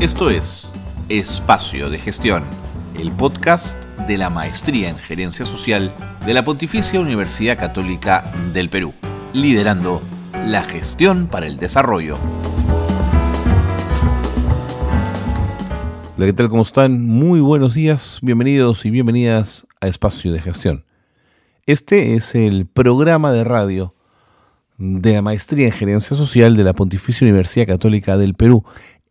Esto es Espacio de Gestión, el podcast de la Maestría en Gerencia Social de la Pontificia Universidad Católica del Perú, liderando la gestión para el desarrollo. Hola, ¿qué tal? ¿Cómo están? Muy buenos días, bienvenidos y bienvenidas a Espacio de Gestión. Este es el programa de radio de la Maestría en Gerencia Social de la Pontificia Universidad Católica del Perú.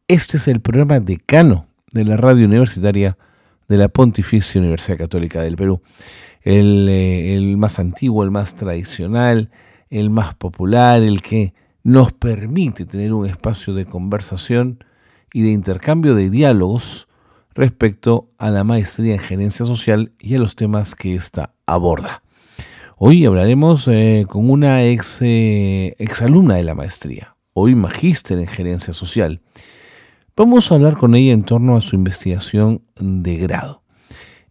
Este es el programa decano de la radio universitaria de la Pontificia Universidad Católica del Perú. El, eh, el, más antiguo, el más tradicional, el más popular, el que nos permite tener un espacio de conversación y de intercambio de diálogos respecto a la maestría en gerencia social y a los temas que ésta aborda. Hoy hablaremos eh, con una ex, eh, exalumna de la maestría, hoy magíster en gerencia social. Vamos a hablar con ella en torno a su investigación de grado.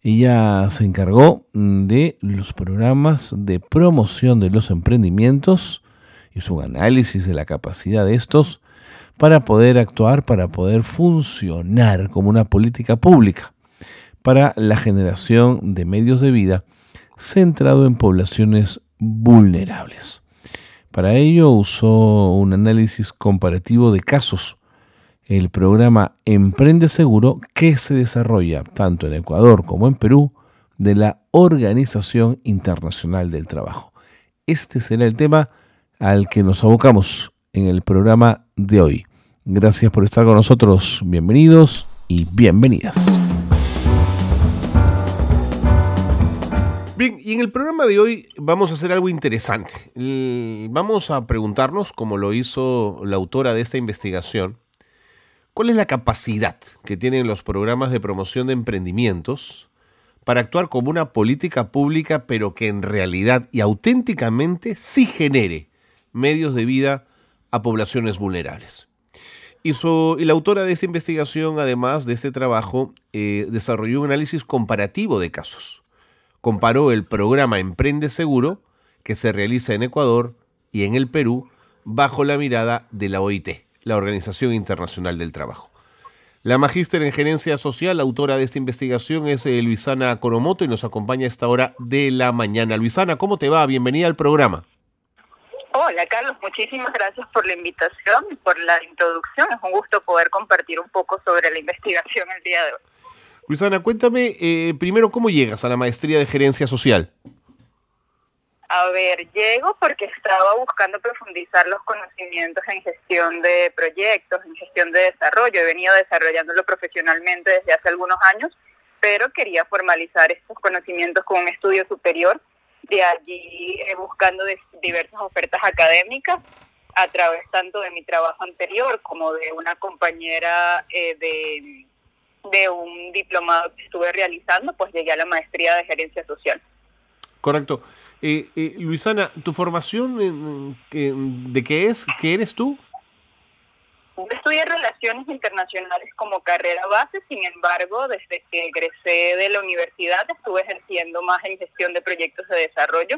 Ella se encargó de los programas de promoción de los emprendimientos, hizo un análisis de la capacidad de estos para poder actuar, para poder funcionar como una política pública para la generación de medios de vida centrado en poblaciones vulnerables. Para ello usó un análisis comparativo de casos, el programa Emprende Seguro que se desarrolla tanto en Ecuador como en Perú de la Organización Internacional del Trabajo. Este será el tema al que nos abocamos en el programa de hoy. Gracias por estar con nosotros, bienvenidos y bienvenidas. Bien, y en el programa de hoy vamos a hacer algo interesante. Vamos a preguntarnos, como lo hizo la autora de esta investigación, cuál es la capacidad que tienen los programas de promoción de emprendimientos para actuar como una política pública, pero que en realidad y auténticamente sí genere medios de vida a poblaciones vulnerables. Y, la autora de esta investigación, además de este trabajo, eh, desarrolló un análisis comparativo de casos comparó el programa Emprende Seguro que se realiza en Ecuador y en el Perú bajo la mirada de la OIT, la Organización Internacional del Trabajo. La magíster en gerencia social, autora de esta investigación, es eh, Luisana Coromoto y nos acompaña a esta hora de la mañana. Luisana, ¿cómo te va? Bienvenida al programa. Hola Carlos, muchísimas gracias por la invitación y por la introducción. Es un gusto poder compartir un poco sobre la investigación el día de hoy. Luisana, cuéntame eh, primero cómo llegas a la maestría de gerencia social. A ver, llego porque estaba buscando profundizar los conocimientos en gestión de proyectos, en gestión de desarrollo. He venido desarrollándolo profesionalmente desde hace algunos años, pero quería formalizar estos conocimientos con un estudio superior. De allí eh, buscando diversas ofertas académicas a través tanto de mi trabajo anterior como de una compañera eh, de de un diplomado que estuve realizando, pues llegué a la maestría de gerencia social. Correcto. Eh, eh, Luisana, ¿tu formación de qué es? ¿Qué eres tú? estudié Relaciones Internacionales como carrera base, sin embargo, desde que egresé de la universidad estuve ejerciendo más en gestión de proyectos de desarrollo,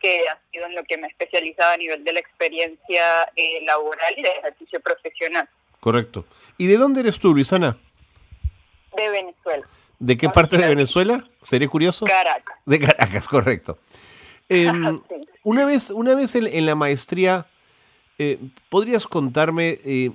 que ha sido en lo que me he especializado a nivel de la experiencia eh, laboral y de ejercicio profesional. Correcto. ¿Y de dónde eres tú, Luisana? de Venezuela. ¿De qué parte de Venezuela? ¿Seré curioso? Caracas. De Caracas, correcto. Em, una vez, una vez en, la maestría, eh, ¿podrías contarme eh,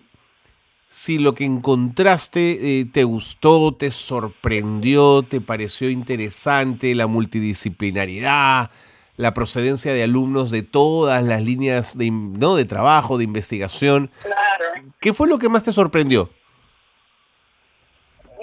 si lo que encontraste eh, te gustó, te sorprendió, te pareció interesante, la multidisciplinaridad, la procedencia de alumnos de todas las líneas de, ¿no? de trabajo, de investigación? Claro. ¿Qué fue lo que más te sorprendió?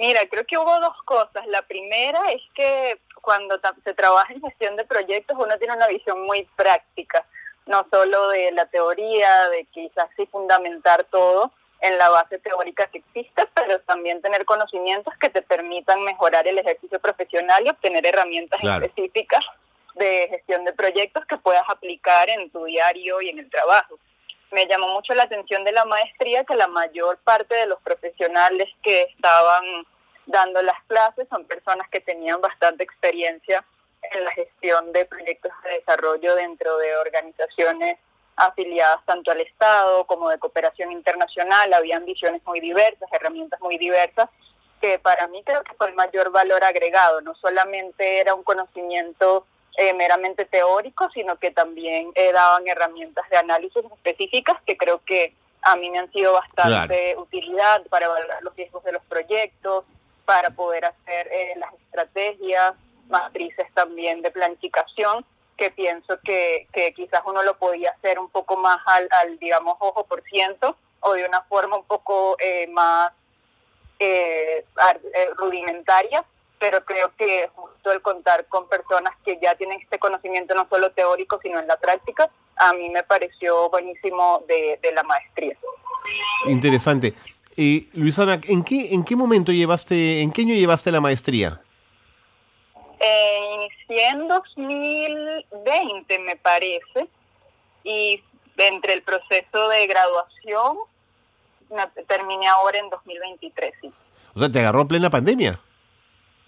Mira, creo que hubo dos cosas. La primera es que cuando se trabaja en gestión de proyectos uno tiene una visión muy práctica, no solo de la teoría, de quizás sí fundamentar todo en la base teórica que existe, pero también tener conocimientos que te permitan mejorar el ejercicio profesional y obtener herramientas específicas de gestión de proyectos que puedas aplicar en tu diario y en el trabajo me llamó mucho la atención de la maestría que la mayor parte de los profesionales que estaban dando las clases son personas que tenían bastante experiencia en la gestión de proyectos de desarrollo dentro de organizaciones afiliadas tanto al Estado como de cooperación internacional, habían visiones muy diversas, herramientas muy diversas, que para mí creo que fue el mayor valor agregado, no solamente era un conocimiento eh, meramente teórico, sino que también eh, daban herramientas de análisis específicas que creo que a mí me han sido bastante utilidad para evaluar los riesgos de los proyectos, para poder hacer eh, las estrategias, matrices también de planificación, que pienso que, quizás uno lo podía hacer un poco más al, al digamos, ojo por ciento o de una forma un poco eh, más eh, eh, rudimentaria, pero creo que justo el contar con personas que ya tienen este conocimiento no solo teórico, sino en la práctica, a mí me pareció buenísimo de la maestría. Interesante. Y Luisana, ¿en qué, ¿en qué momento llevaste, en qué año llevaste la maestría? Eh, inicié en 2020, me parece, y entre el proceso de graduación me terminé ahora en 2023, sí. O sea, ¿te agarró plena pandemia?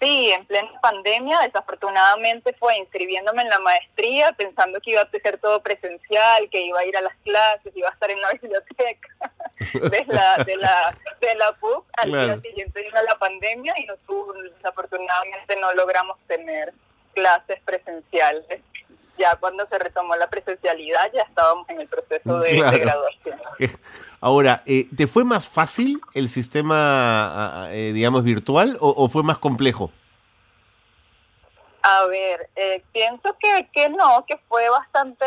Sí, en plena pandemia, desafortunadamente fue inscribiéndome en la maestría, pensando que iba a ser todo presencial, que iba a ir a las clases, iba a estar en la biblioteca de la, de la, de la PUC. Al día siguiente vino la pandemia y no desafortunadamente no logramos tener clases presenciales. Ya cuando se retomó la presencialidad ya estábamos en el proceso de, graduación. Ahora, eh, ¿te fue más fácil el sistema, eh, digamos, virtual o, fue más complejo? A ver, eh, pienso que, que no, que fue bastante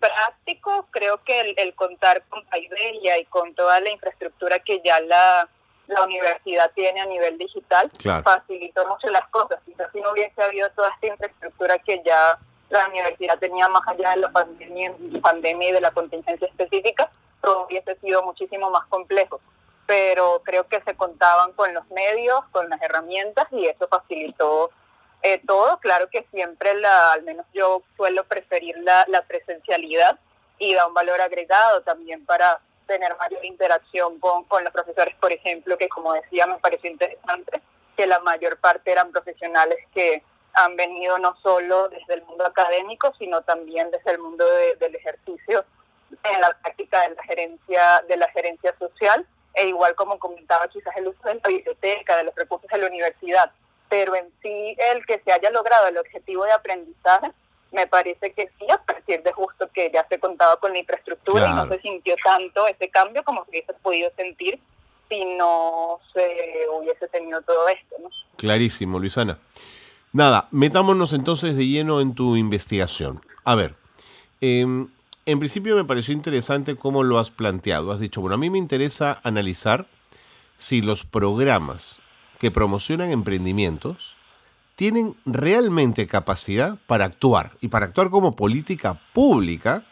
práctico. Creo que el, contar con Paidelia y con toda la infraestructura que ya la, la universidad tiene a nivel digital facilitó mucho las cosas. Quizás si no hubiese habido toda esta infraestructura que ya la universidad tenía más allá de la pandemia, pandemia y de la contingencia específica, todo hubiese sido muchísimo más complejo. Pero creo que se contaban con los medios, con las herramientas y eso facilitó eh, todo. Claro que siempre, la, al menos yo suelo preferir la, la presencialidad y da un valor agregado también para tener mayor interacción con, con los profesores, por ejemplo, que como decía me pareció interesante que la mayor parte eran profesionales que han venido no solo desde el mundo académico, sino también desde el mundo del ejercicio en la práctica de la gerencia de la gerencia social e igual como comentaba quizás el uso de la biblioteca, de los recursos de la universidad, pero en sí el que se haya logrado el objetivo de aprendizaje, me parece que sí, a partir de justo que ya se contaba con la infraestructura y no se sintió tanto ese cambio como se hubiese podido sentir si no se hubiese tenido todo esto. ¿no? Clarísimo, Luisana. Nada, metámonos entonces de lleno en tu investigación. A ver, em, en principio me pareció interesante cómo lo has planteado. Has dicho, bueno, a mí me interesa analizar si los programas que promocionan emprendimientos tienen realmente capacidad para actuar y para actuar como política pública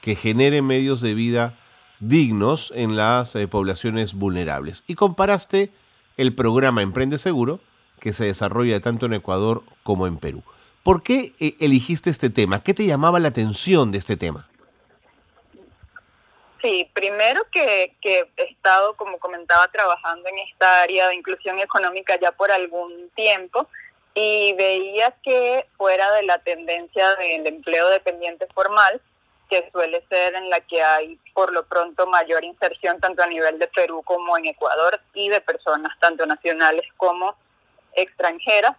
que genere medios de vida dignos en las eh, poblaciones vulnerables. Y comparaste el programa Emprende Seguro que se desarrolla tanto en Ecuador como en Perú. ¿Por qué eh, eligiste este tema? ¿Qué te llamaba la atención de este tema? Sí, primero que, que, he estado, como comentaba, trabajando en esta área de inclusión económica ya por algún tiempo y veía que fuera de la tendencia del empleo dependiente formal, que suele ser en la que hay por lo pronto mayor inserción tanto a nivel de Perú como en Ecuador y de personas tanto nacionales como extranjeras,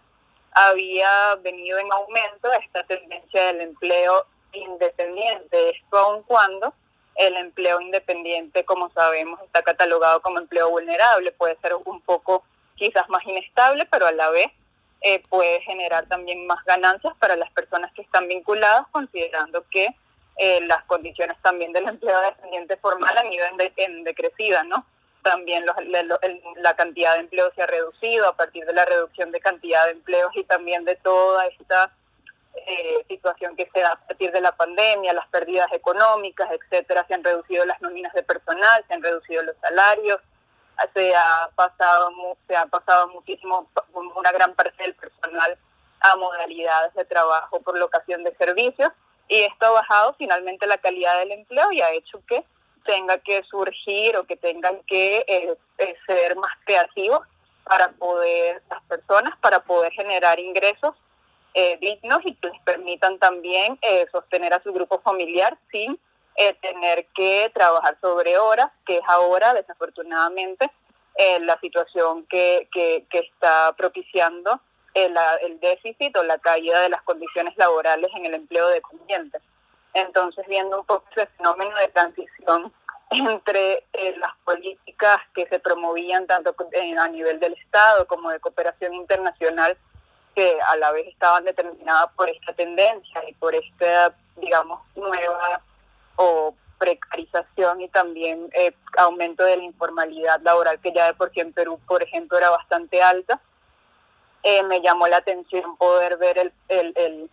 había venido en aumento esta tendencia del empleo independiente, esto aun cuando el empleo independiente, como sabemos, está catalogado como empleo vulnerable, puede ser un poco quizás más inestable, pero a la vez eh, puede generar también más ganancias para las personas que están vinculadas, considerando que eh, las condiciones también del empleo dependiente formal han ido en, decrecida, ¿no? También la cantidad de empleos se ha reducido a partir de la reducción de cantidad de empleos y también de toda esta eh, situación que se da a partir de la pandemia, las pérdidas económicas, etcétera, se han reducido las nóminas de personal, se han reducido los salarios, se ha pasado se ha pasado muchísimo una gran parte del personal a modalidades de trabajo por locación de servicios y esto ha bajado finalmente la calidad del empleo y ha hecho que tenga que surgir o que tengan que eh, eh, ser más creativos para poder las personas para poder generar ingresos eh, dignos y que les permitan también eh, sostener a su grupo familiar sin eh, tener que trabajar sobre horas, que es ahora, desafortunadamente, la situación que, que, está propiciando el, el, déficit o la caída de las condiciones laborales en el empleo dependiente. Entonces, viendo un poco ese fenómeno de transición entre eh, las políticas que se promovían tanto a nivel del Estado como de cooperación internacional, que a la vez estaban determinadas por esta tendencia y por esta, digamos, nueva o precarización y también eh, aumento de la informalidad laboral que ya de por sí en Perú, por ejemplo, era bastante alta. Eh, me llamó la atención poder ver el, el, el,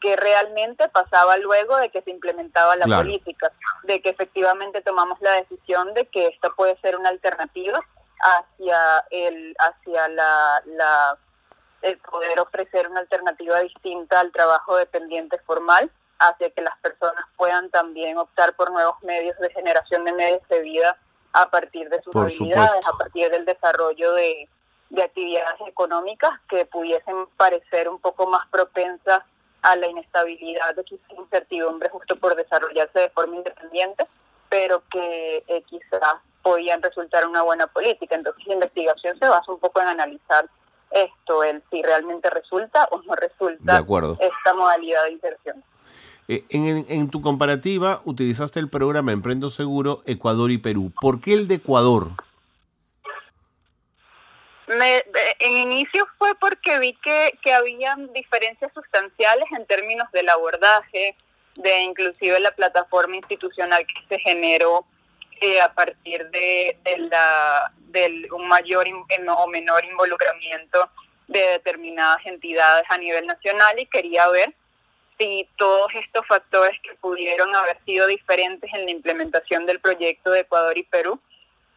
que realmente pasaba luego de que se implementaba la política, de que efectivamente tomamos la decisión de que esta puede ser una alternativa hacia el hacia la, la el poder ofrecer una alternativa distinta al trabajo dependiente formal hacia que las personas puedan también optar por nuevos medios de generación de medios de vida a partir de sus habilidades, a partir del desarrollo de, actividades económicas que pudiesen parecer un poco más propensas a la inestabilidad o incertidumbre justo por desarrollarse de forma independiente, pero que eh, quizás podían resultar una buena política. Entonces la investigación se basa un poco en analizar esto, el si realmente resulta o no resulta esta modalidad de inserción. Eh, en, tu comparativa utilizaste el programa Emprendo Seguro Ecuador y Perú. ¿Por qué el de Ecuador? En inicio fue porque vi que, que habían diferencias sustanciales en términos del abordaje, de inclusive la plataforma institucional que se generó eh, a partir de, de la, del un mayor o menor involucramiento de determinadas entidades a nivel nacional y quería ver si todos estos factores que pudieron haber sido diferentes en la implementación del proyecto de Ecuador y Perú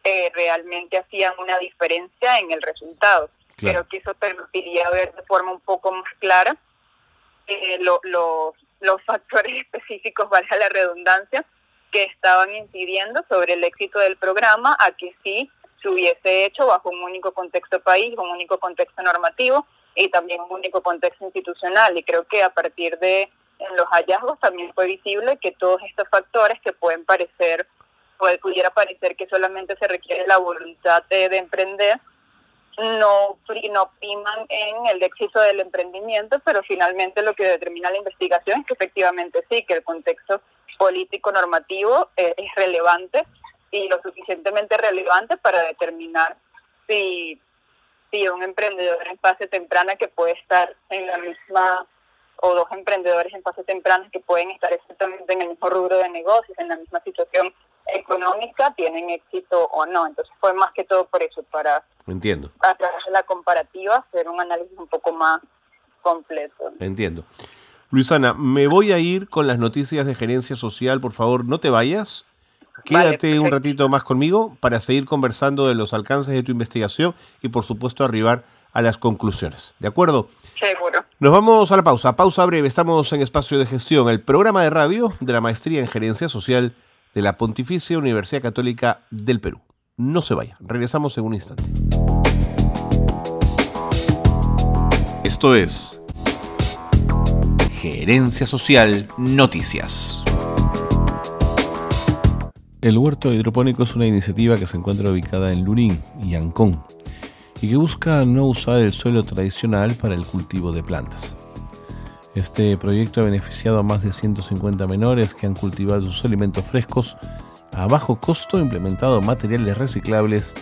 eh, realmente hacían una diferencia en el resultado. Creo que eso permitiría ver de forma un poco más clara eh, los factores específicos, valga la redundancia, que estaban incidiendo sobre el éxito del programa a que sí se hubiese hecho bajo un único contexto país, un único contexto normativo y también un único contexto institucional. Y creo que a partir de los hallazgos también fue visible que todos estos factores que pueden parecer, puede, pudiera parecer que solamente se requiere la voluntad de, emprender, no, no priman en el éxito del emprendimiento, pero finalmente lo que determina la investigación es que efectivamente sí, que el contexto político normativo eh, es relevante y lo suficientemente relevante para determinar si sí, un emprendedor en fase temprana que puede estar en la misma, o dos emprendedores en fase temprana que pueden estar exactamente en el mismo rubro de negocios, en la misma situación económica, tienen éxito o no. Entonces fue más que todo por eso, para Entiendo. a través de la comparativa hacer un análisis un poco más completo. Entiendo. Luisana, me voy a ir con las noticias de gerencia social, por favor, no te vayas. Quédate un ratito más conmigo para seguir conversando de los alcances de tu investigación y por supuesto arribar a las conclusiones. ¿De acuerdo? Seguro. Nos vamos a la pausa. Pausa breve. Estamos en Espacio de Gestión, el programa de radio de la Maestría en Gerencia Social de la Pontificia Universidad Católica del Perú. No se vaya. Regresamos en un instante. Esto es Gerencia Social Noticias. El huerto hidropónico es una iniciativa que se encuentra ubicada en Lurín y Ancón y que busca no usar el suelo tradicional para el cultivo de plantas. Este proyecto ha beneficiado a más de 150 menores que han cultivado sus alimentos frescos a bajo costo implementado materiales reciclables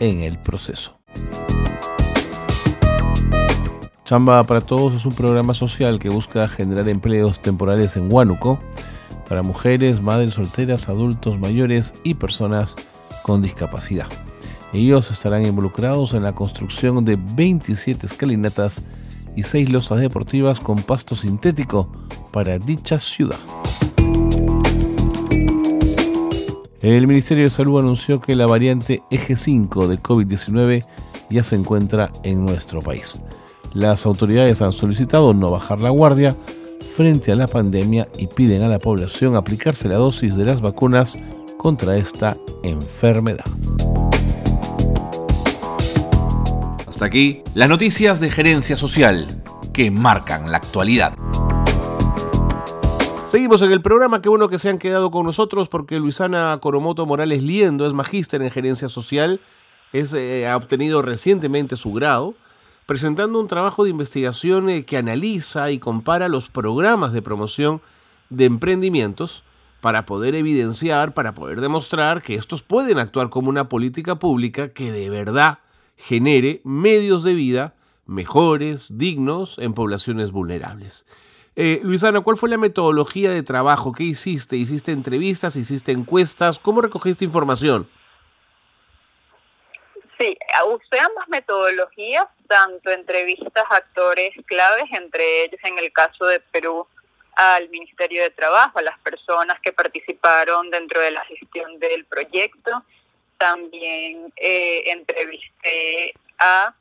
en el proceso. Chamba para Todos es un programa social que busca generar empleos temporales en Huánuco para mujeres, madres solteras, adultos mayores y personas con discapacidad. Ellos estarán involucrados en la construcción de 27 escalinatas y 6 losas deportivas con pasto sintético para dicha ciudad. El Ministerio de Salud anunció que la variante Eje 5 de COVID-19 ya se encuentra en nuestro país. Las autoridades han solicitado no bajar la guardia frente a la pandemia y piden a la población aplicarse la dosis de las vacunas contra esta enfermedad. Aquí las noticias de gerencia social que marcan la actualidad. Seguimos en el programa, qué bueno que se han quedado con nosotros porque Luisana Coromoto Morales Liendo es magíster en gerencia social, es, eh, ha obtenido recientemente su grado, presentando un trabajo de investigación eh, que analiza y compara los programas de promoción de emprendimientos para poder evidenciar, para poder demostrar que estos pueden actuar como una política pública que de verdad genere medios de vida mejores, dignos en poblaciones vulnerables. Eh, Luisana, ¿cuál fue la metodología de trabajo? ¿Qué hiciste? ¿Hiciste entrevistas? ¿Hiciste encuestas? ¿Cómo recogiste información? Sí, usé ambas metodologías, tanto entrevistas a actores claves, entre ellos en el caso de Perú al Ministerio de Trabajo, a las personas que participaron dentro de la gestión del proyecto. También eh, entrevisté a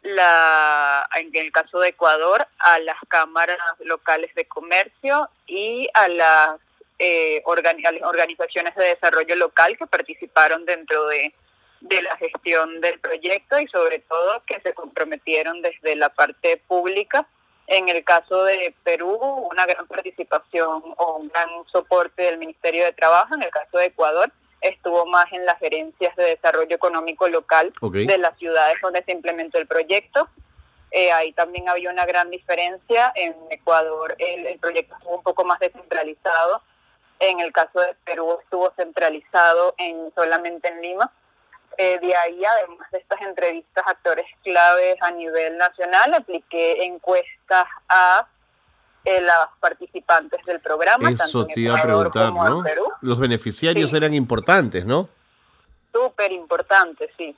la, en el caso de Ecuador, a las cámaras locales de comercio y a las, eh, organizaciones de desarrollo local que participaron dentro de, de la gestión del proyecto y sobre todo que se comprometieron desde la parte pública. En el caso de Perú, una gran participación o un gran soporte del Ministerio de Trabajo. En el caso de Ecuador, estuvo más en las gerencias de desarrollo económico local de las ciudades donde se implementó el proyecto. Eh, ahí también había una gran diferencia. En Ecuador el, proyecto estuvo un poco más descentralizado. En el caso de Perú estuvo centralizado en solamente en Lima. Eh, de ahí, además de estas entrevistas a actores claves a nivel nacional, apliqué encuestas a eh, las participantes del programa. Eso te iba a preguntar, ¿no? Los beneficiarios eran importantes, ¿no? Súper importantes, sí.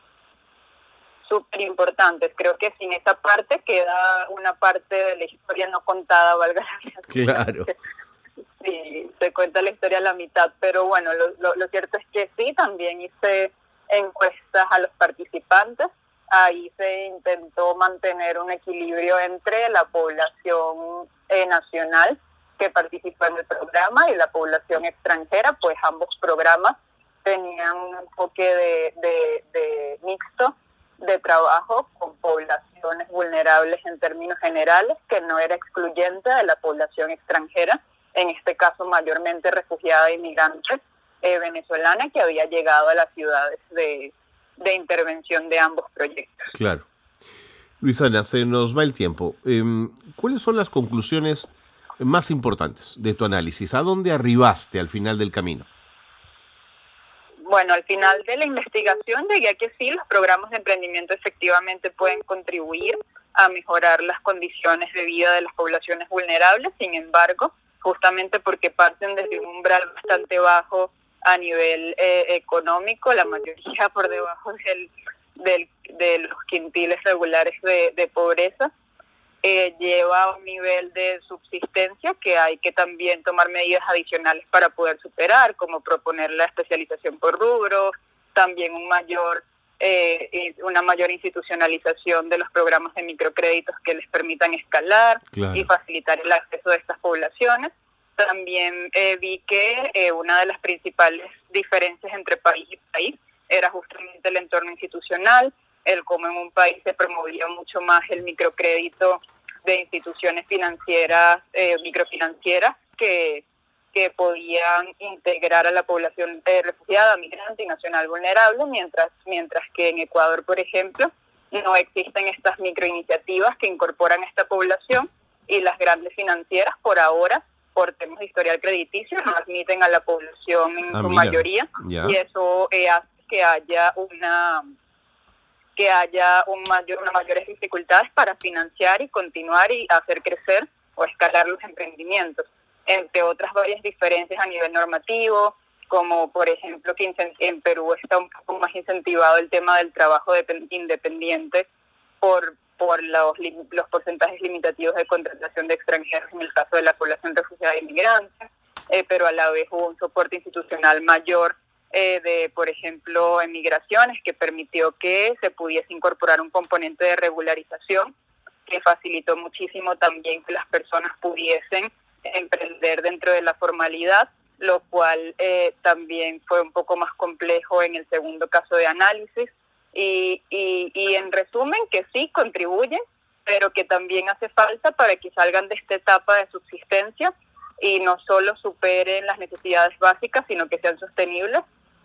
Súper importantes. Creo que sin esa parte queda una parte de la historia no contada, valga la Claro. Sí, se cuenta la historia a la mitad, pero bueno, lo, lo cierto es que sí, también hice encuestas a los participantes ahí se intentó mantener un equilibrio entre la población eh, nacional que participó en el programa y la población extranjera, pues ambos programas tenían un enfoque de, de mixto de trabajo con poblaciones vulnerables en términos generales, que no era excluyente de la población extranjera, en este caso mayormente refugiada e inmigrante eh, venezolana que había llegado a las ciudades de, de intervención de ambos proyectos. Claro. Luisana, se nos va el tiempo. Em, ¿Cuáles son las conclusiones más importantes de tu análisis? ¿A dónde arribaste al final del camino? Bueno, al final de la investigación llegué a que sí, los programas de emprendimiento efectivamente pueden contribuir a mejorar las condiciones de vida de las poblaciones vulnerables, sin embargo, justamente porque parten desde un umbral bastante bajo a nivel eh, económico, la mayoría por debajo del, del, de los quintiles regulares de, pobreza, eh, lleva un nivel de subsistencia que hay que también tomar medidas adicionales para poder superar, como proponer la especialización por rubro, también un mayor eh, una mayor institucionalización de los programas de microcréditos que les permitan escalar y facilitar el acceso de estas poblaciones. También eh, vi que eh, una de las principales diferencias entre país y país era justamente el entorno institucional, el cómo en un país se promovía mucho más el microcrédito de instituciones financieras, eh, microfinancieras, que, que podían integrar a la población refugiada, migrante y nacional vulnerable, mientras, mientras que en Ecuador, por ejemplo, no existen estas microiniciativas que incorporan a esta población y las grandes financieras por ahora por temas de historial crediticio, no admiten a la población en ah, su mayoría y eso eh, hace que haya una que haya un mayor, unas mayores dificultades para financiar y continuar y hacer crecer o escalar los emprendimientos, entre otras varias diferencias a nivel normativo, como por ejemplo que en Perú está un poco más incentivado el tema del trabajo independiente por por los, los porcentajes limitativos de contratación de extranjeros en el caso de la población refugiada e inmigrante, eh, pero a la vez hubo un soporte institucional mayor eh, de, por ejemplo, emigraciones que permitió que se pudiese incorporar un componente de regularización que facilitó muchísimo también que las personas pudiesen emprender dentro de la formalidad, lo cual eh, también fue un poco más complejo en el segundo caso de análisis, y, y, en resumen que sí contribuyen, pero que también hace falta para que salgan de esta etapa de subsistencia y no solo superen las necesidades básicas, sino que sean sostenibles,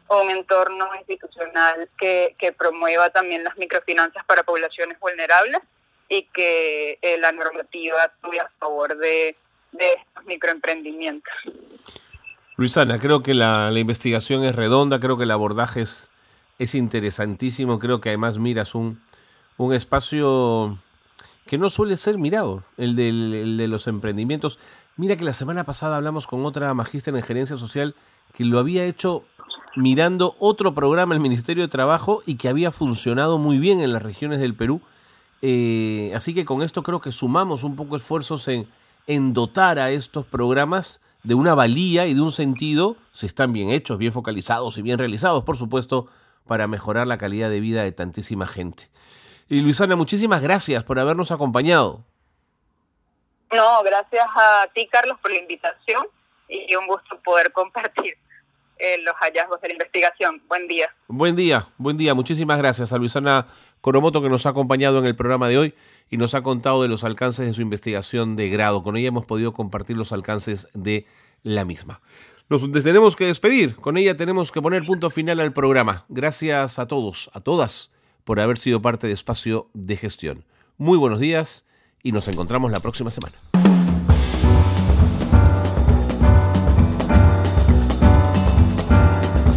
o un entorno institucional que, que promueva también las microfinanzas para poblaciones vulnerables y que eh, la normativa actúe a favor de, de estos microemprendimientos. Luisana, creo que la, la, investigación es redonda, creo que el abordaje es, es interesantísimo, creo que además miras un, un espacio que no suele ser mirado, el, del, el de los emprendimientos. Mira que la semana pasada hablamos con otra magíster en gerencia social que lo había hecho mirando otro programa del Ministerio de Trabajo y que había funcionado muy bien en las regiones del Perú. Eh, así que con esto creo que sumamos un poco esfuerzos en, en dotar a estos programas de una valía y de un sentido, si están bien hechos, bien focalizados y bien realizados, por supuesto, para mejorar la calidad de vida de tantísima gente. Y Luisana, muchísimas gracias por habernos acompañado. No, gracias a ti, Carlos, por la invitación y un gusto poder compartir eh, los hallazgos de la investigación. Buen día. Buen día, buen día. Muchísimas gracias a Luisana Coromoto que nos ha acompañado en el programa de hoy y nos ha contado de los alcances de su investigación de grado. Con ella hemos podido compartir los alcances de la misma. Nos tenemos que despedir. Con ella tenemos que poner punto final al programa. Gracias a todos, a todas, por haber sido parte de Espacio de Gestión. Muy buenos días y nos encontramos la próxima semana.